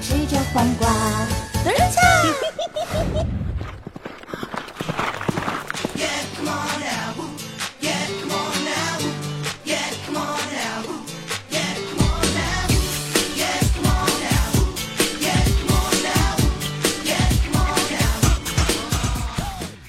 吃着黄瓜。等一下。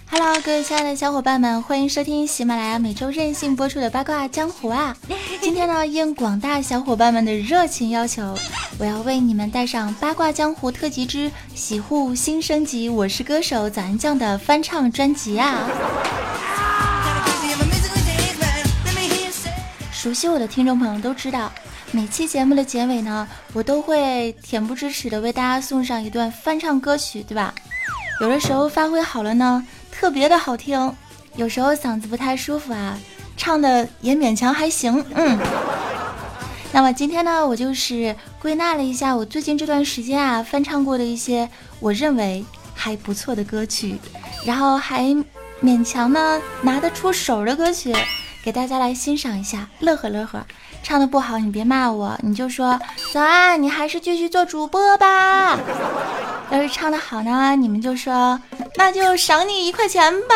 Hello，各位亲爱的小伙伴们，欢迎收听喜马拉雅每周任性播出的八卦江湖啊！今天呢，应广大小伙伴们的热情要求，我要为你们带上《八卦江湖特辑之洗护新升级》，我是歌手早安酱的翻唱专辑啊！熟悉我的听众朋友都知道，每期节目的结尾呢，我都会恬不知耻的为大家送上一段翻唱歌曲，对吧？有的时候发挥好了呢。特别的好听，有时候嗓子不太舒服啊，唱的也勉强还行，嗯。那么今天呢，我就是归纳了一下我最近这段时间啊翻唱过的一些我认为还不错的歌曲，然后还勉强呢拿得出手的歌曲，给大家来欣赏一下，乐呵乐呵。唱的不好你别骂我，你就说早安，你还是继续做主播吧。要是唱的好呢，你们就说。那就赏你一块钱吧。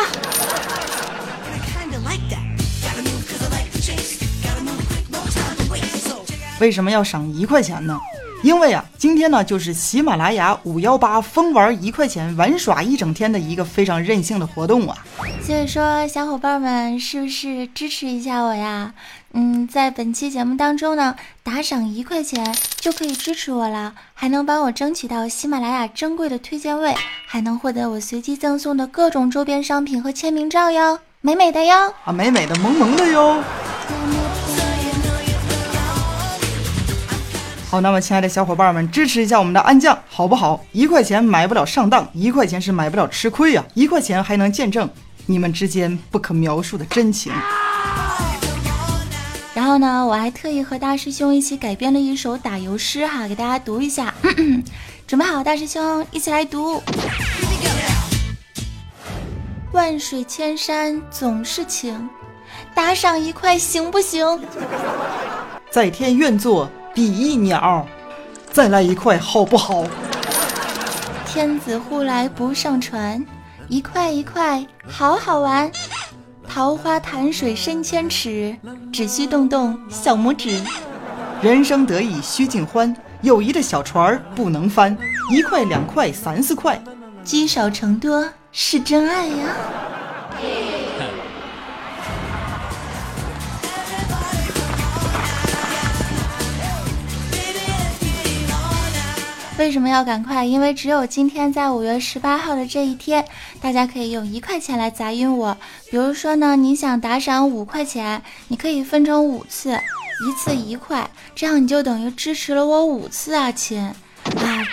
为什么要赏一块钱呢？因为啊，今天呢就是喜马拉雅五幺八疯玩一块钱玩耍一整天的一个非常任性的活动啊。所以说，小伙伴们是不是支持一下我呀？嗯，在本期节目当中呢，打赏一块钱就可以支持我了，还能帮我争取到喜马拉雅珍贵的推荐位，还能获得我随机赠送的各种周边商品和签名照哟，美美的哟，啊，美美的，萌萌的哟。好，那么亲爱的小伙伴们，支持一下我们的安酱好不好？一块钱买不了上当，一块钱是买不了吃亏呀，一块钱还能见证你们之间不可描述的真情。然后呢，我还特意和大师兄一起改编了一首打油诗哈，给大家读一下。准备好，大师兄一起来读。万水千山总是情，打赏一块行不行？在天愿作比翼鸟，再来一块好不好？天子呼来不上船，一块一块好好玩。桃花潭水深千尺，只需动动小拇指。人生得意须尽欢，友谊的小船儿不能翻。一块两块三四块，积少成多是真爱呀。为什么要赶快？因为只有今天在五月十八号的这一天，大家可以用一块钱来砸晕我。比如说呢，你想打赏五块钱，你可以分成五次，一次一块，这样你就等于支持了我五次啊，亲啊！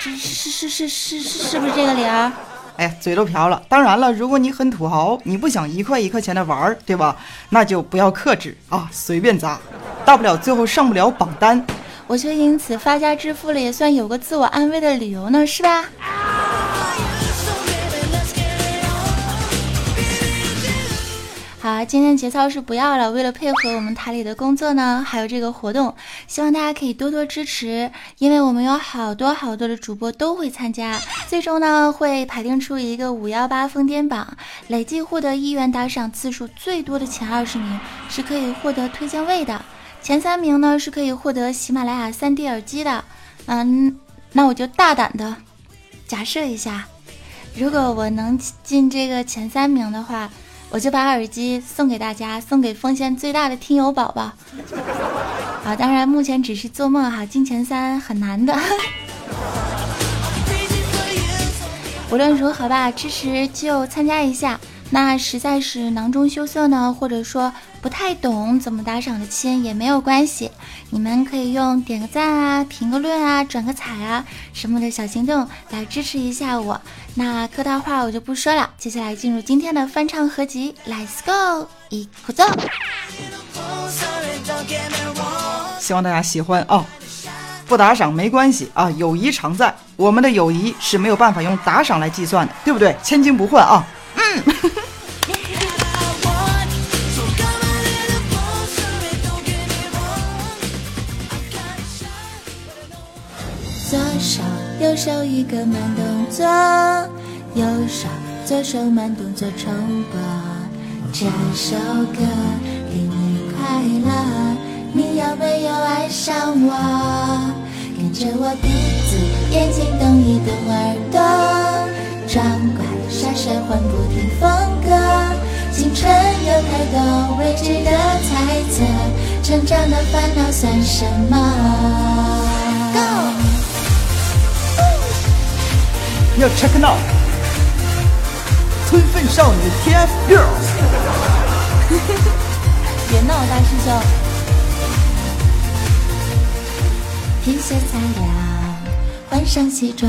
这是是是是是不是这个理儿？哎呀，嘴都瓢了。当然了，如果你很土豪，你不想一块一块钱的玩儿，对吧？那就不要克制啊，随便砸，大不了最后上不了榜单。我却因此发家致富了，也算有个自我安慰的理由呢，是吧？好，今天节操是不要了。为了配合我们台里的工作呢，还有这个活动，希望大家可以多多支持，因为我们有好多好多的主播都会参加，最终呢会排定出一个五幺八疯癫榜，累计获得一元打赏次数最多的前二十名是可以获得推荐位的。前三名呢是可以获得喜马拉雅 3D 耳机的，嗯，那我就大胆的假设一下，如果我能进这个前三名的话，我就把耳机送给大家，送给奉献最大的听友宝宝。好，当然目前只是做梦哈，进前三很难的。无论如何吧，支持就参加一下。那实在是囊中羞涩呢，或者说不太懂怎么打赏的亲也没有关系，你们可以用点个赞啊、评个论啊、转个彩啊什么的小行动来支持一下我。那客套话我就不说了，接下来进入今天的翻唱合集，Let's go，一鼓奏。希望大家喜欢啊，不打赏没关系啊，友谊常在，我们的友谊是没有办法用打赏来计算的，对不对？千金不换啊。左手右手一个慢动作，右手左手慢动作重播，这首歌给你快乐。你要没有爱上我，跟着我鼻子、眼睛动一动，耳朵。乖耍帅换不停风格。青春有太多未知的猜测，成长的烦恼算什么？要 check now，春分少女 TFGIRLS，别闹，大师兄。天色擦亮，换上西装，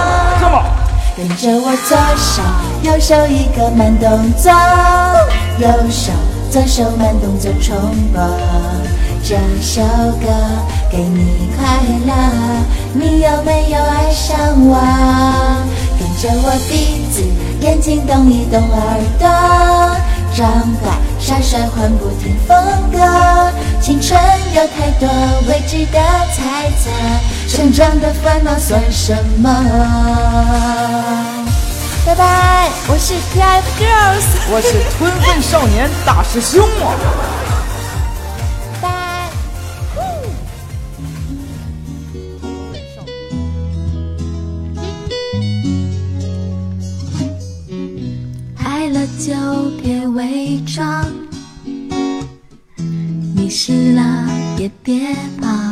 跟着我左手右手一个慢动作，右手左手慢动作重播。这首歌给你快乐，你有没有爱上我？跟着我鼻子，眼睛动一动，耳朵装乖耍帅换不停风格。青春有太多未知的猜测，成长的烦恼算什么？拜拜，我是 TFGIRLS，我是吞粪少年大师兄啊。就别伪装，迷失了也别彷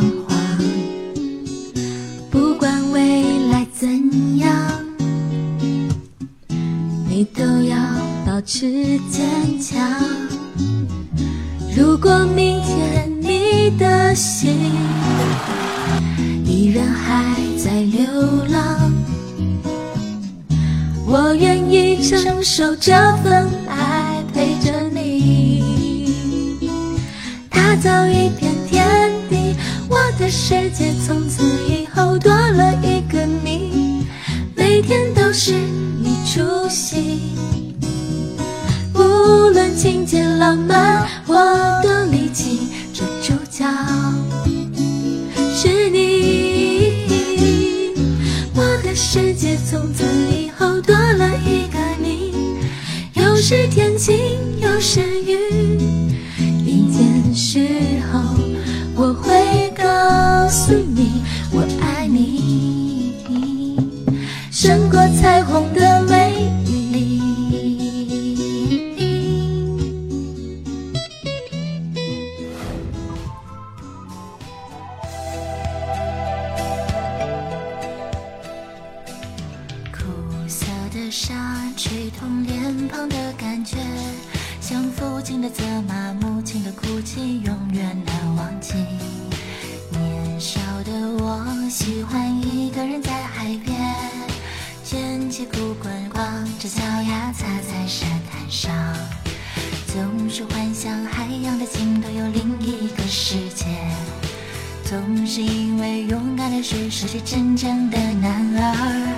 你都要保持坚强。如果明天你的心依然还在流浪。我愿意承受这份爱，陪着你，打造一片天地。我的世界从此以后多了有时天晴，有时雨。是因为勇敢的是世界真正的男儿，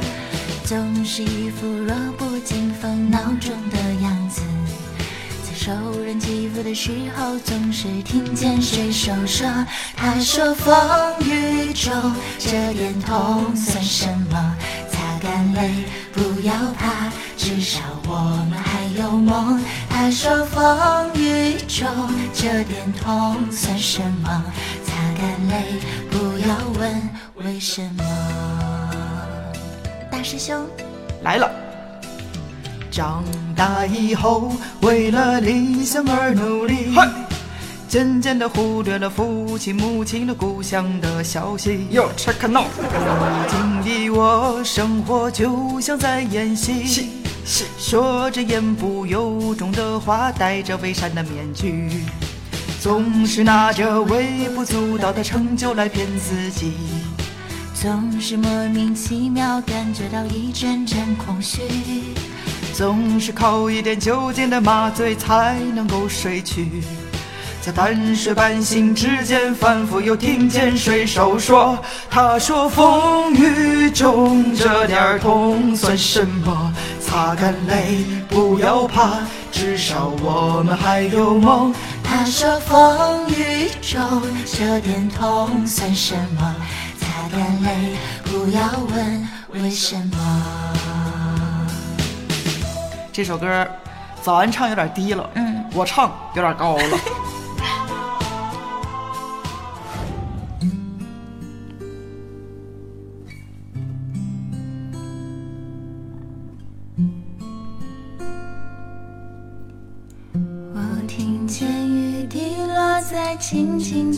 总是一副弱不禁风孬种的样子，在受人欺负的时候，总是听见水手说：“他说风雨中这点痛算什么？擦干泪，不要怕，至少我们还有梦。”他说风雨中这点痛算什么？擦干泪，不要问为什么。大师兄来了。长大以后，为了理想而努力，渐渐地忽略了父亲母亲的故乡的消息。Yo check now，如今的我，生活就像在演戏，说着言不由衷的话，戴着伪善的面具，总是拿着微不足道的成就来骗自己。总是莫名其妙感觉到一阵阵空虚，总是靠一点酒精的麻醉才能够睡去。在半睡半醒之间，反复又听见水手说：“他说风雨中这点痛算什么？擦干泪，不要怕，至少我们还有梦。”他说风雨中这点痛算什么？擦干泪，不要问为什么。这首歌，早安唱有点低了，嗯，我唱有点高了。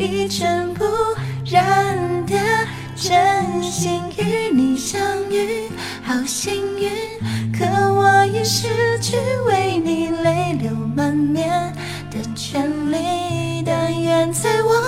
一尘不染的真心与你相遇，好幸运。可我已失去为你泪流满面的权利。但愿在我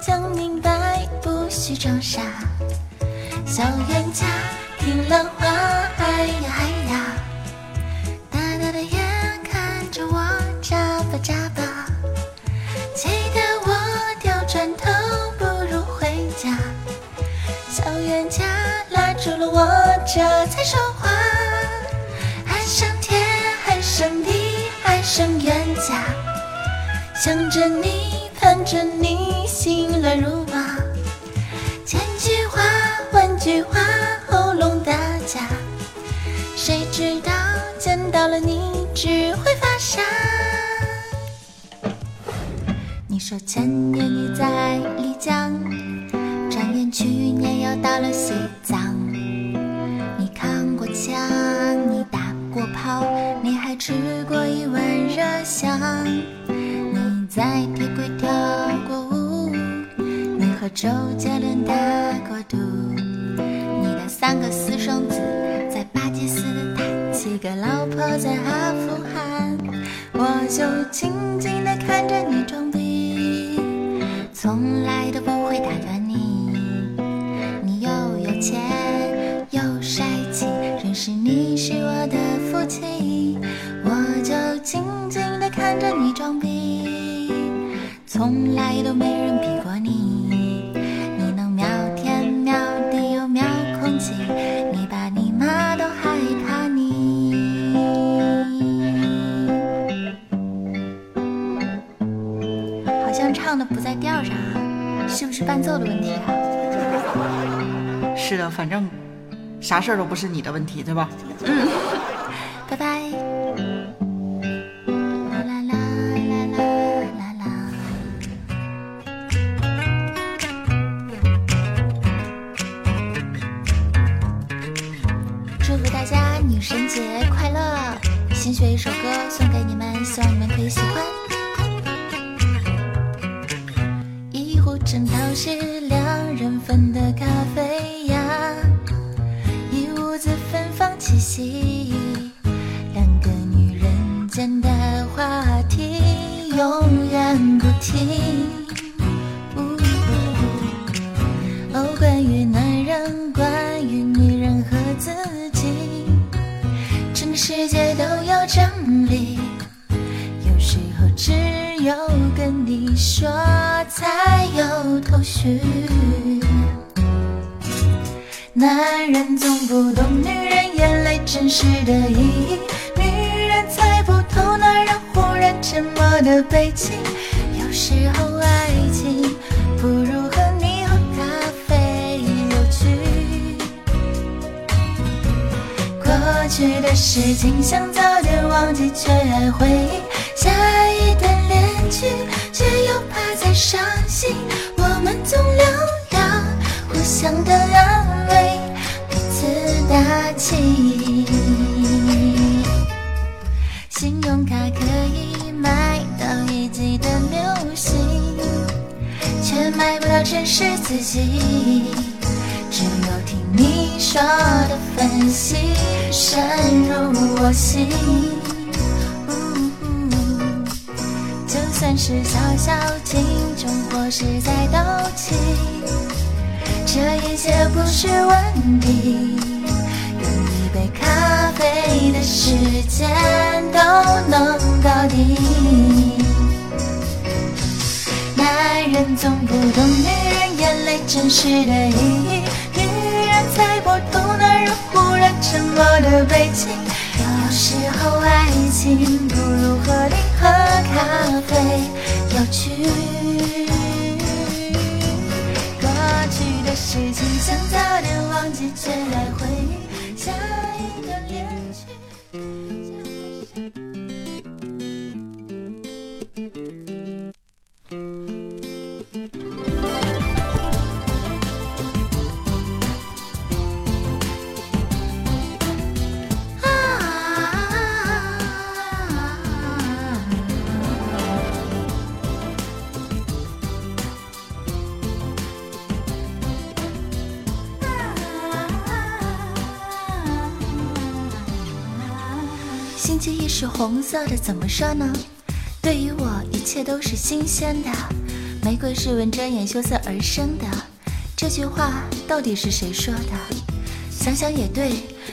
讲明白，不许装傻。小冤家，听了话，哎呀哎呀，大大的眼看着我眨巴眨巴，气得我掉转头不如回家。小冤家拉住了我，这才说话。爱上天，爱上地，爱上冤家，想着你。着你，心乱如麻，千句话，万句话，喉咙打架。谁知道见到了你，只会发傻。你说前年你在丽江，转眼去年又到了西藏。你扛过枪，你打过炮，你还吃过一碗热香。在周杰伦的国度，你的三个私生子在巴基斯坦，七个老婆在阿富汗，我就静静的问题啊。是的，反正啥事儿都不是你的问题，对吧？芳气息，两个女人间的话题永远不停。哦，关于男人，关于女人和自己。整个世界都要整理，有时候只有跟你说才有头绪。男人总不懂女人真实的意义，女人猜不透男人忽然沉默的背景。有时候爱情不如和你喝咖啡有趣。过去的事情想早点忘记，却爱回忆。下一段恋曲，却又怕再伤心。我们总聊聊互相的安慰，彼此打气。买不到真实自己。只有听你说的分析。深入我心，就算是小小情种或是在斗气，这一切不是问题。总不懂女人眼泪真实的意义，女人猜不透男人忽然。沉默的背景，有时候爱情不如和你喝咖啡有趣。过去的事情想早点忘记，却来回忆是红色的，怎么说呢？对于我，一切都是新鲜的。玫瑰是闻着眼羞涩而生的。这句话到底是谁说的？想想也对，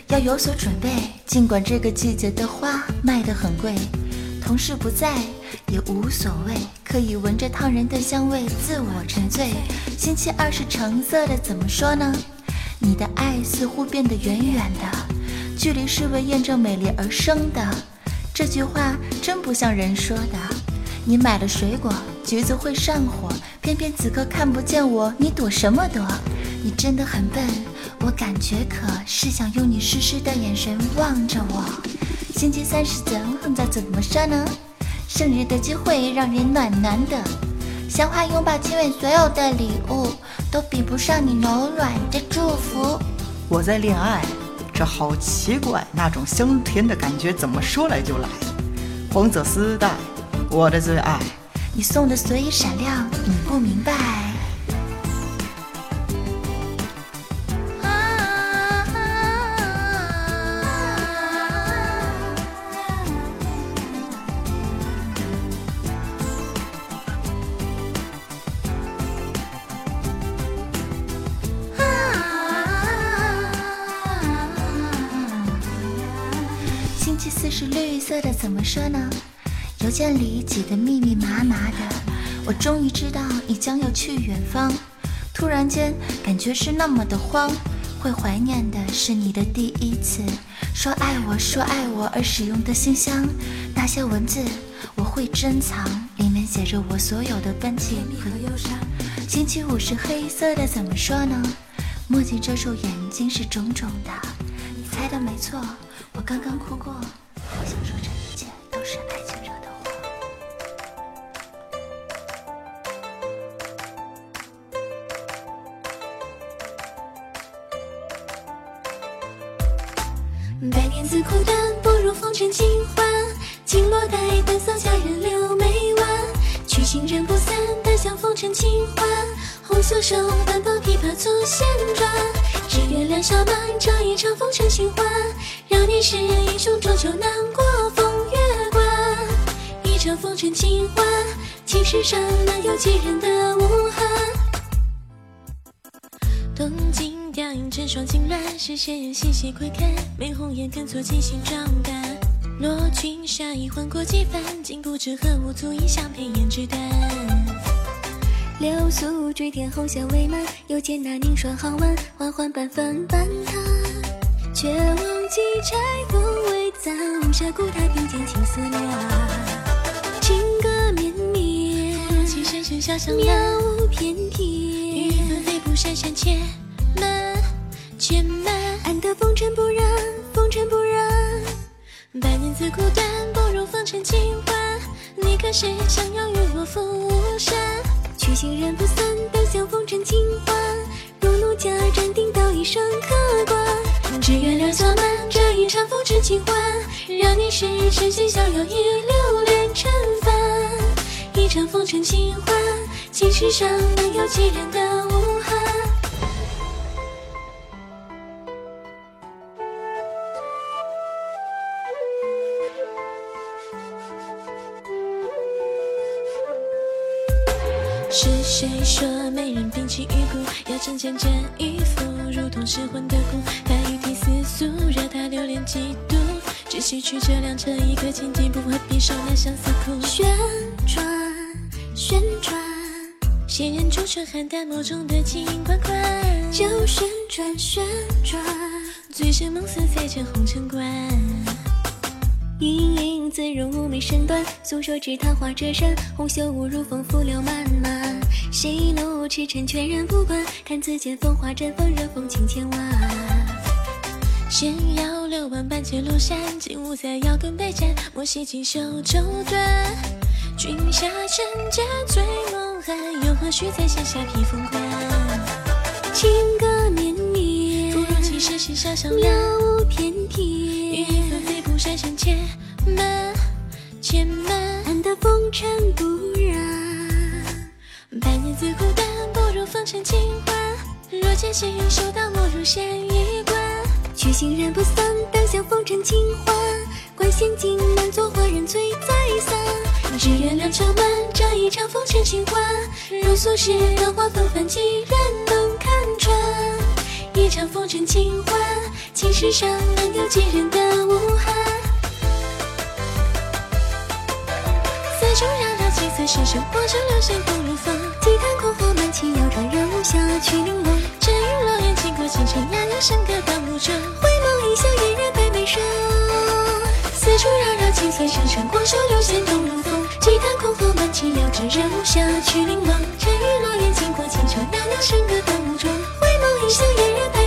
要有所准备。尽管这个季节的花卖得很贵，同事不在也无所谓，可以闻着烫人的香味自我沉醉。星期二是橙色的，怎么说呢？你的爱似乎变得远远的。距离是为验证美丽而生的，这句话真不像人说的。你买了水果，橘子会上火，偏偏此刻看不见我，你躲什么躲？你真的很笨，我感觉可是想用你湿湿的眼神望着我。星期三是怎样的怎么说呢？生日的机会让人暖暖的，鲜花拥抱亲吻，所有的礼物都比不上你柔软的祝福。我在恋爱。这好奇怪，那种香甜的感觉怎么说来就来？黄色丝带，我的最爱。你送的所以闪亮，你不明白。色的，怎么说呢？邮件里挤得密密麻麻的，我终于知道你将要去远方。突然间，感觉是那么的慌。会怀念的是你的第一次，说爱我，说爱我而使用的信箱，那些文字我会珍藏，里面写着我所有的奔情和忧伤。星期五是黑色的，怎么说呢？墨镜遮住眼睛是肿肿的，你猜的没错，我刚刚哭过。想说这一切都是爱情惹的祸。百年自苦短，不如风尘清欢。金罗带，淡扫佳人柳眉弯。曲心人不散，但向风尘清欢。红袖手，半抱琵琶作弦转。只愿两小满，这一场风尘尽欢。是英雄，终究难过风月关。一场风尘尽欢，青石上能有几人的无憾。东京雕影成双金鸾，是谁人细细窥看，眉红眼跟错金星壮胆。罗裙纱衣换过几番，竟不知何物足以相配胭脂淡。流苏坠天红霞未满，又见那凝霜好晚，缓缓半分半叹。却忘记柴风未散，无暇顾他并肩青丝凉。情歌绵绵，如泣声声小香妙舞翩翩。雨纷飞步闪闪且慢且慢，安得风尘不染，风尘不染。百年自苦短，不如风尘尽欢。你可是想要与我赴山？曲心人不散，但向风尘尽欢。如奴家斩钉道一声客官，只愿两小满，这一场风尘尽欢。让你是痴心逍遥，一流连尘凡。一场风尘尽欢，青石上能有几人的无憾？是谁说美人摒弃玉骨，要真见真与肤，如同失魂的骨，曲折两折，一刻千金，不会比受那相思苦。旋转，旋转，仙人朱唇含淡眸中的情款款，就旋转，旋转，醉生梦死在这红尘关。盈盈自容妩媚身段，诉说只桃花折扇，红袖舞如风，拂柳漫漫。谁怒驰骋，全然不管，看此间风华绽放，热风情千万。闲摇六弯，半截落山，金舞在腰根被斩，莫惜锦绣绸缎。君下趁剑醉梦寒，又何须在线下披风冠？情歌绵绵，不如泣声心小香妙凉。舞翩翩。雨纷飞步闪闪且慢且慢，安得风尘不染。百年自苦短，不如风尘尽欢。若见细雨修道，莫入仙衣关。曲心人不散，但向风尘尽欢。观仙境难作花人醉再散。只愿两小满，这一场风尘尽欢。如俗世的花纷繁，几人能看穿？一场风尘尽欢，青石上能有几人的无憾？四处绕绕几次声声，火车流水不如风。几坛箜篌满清瑶船，任无暇去玲珑。沉鱼落雁，经过青城，雅乐笙歌到暮中。回眸一笑，嫣然百媚生。四处绕绕几次声声，广袖流水动如风。几坛箜篌满清瑶船，任无暇去玲珑。沉鱼落雁，经过青城，雅乐笙歌到暮中。回眸一笑，嫣然百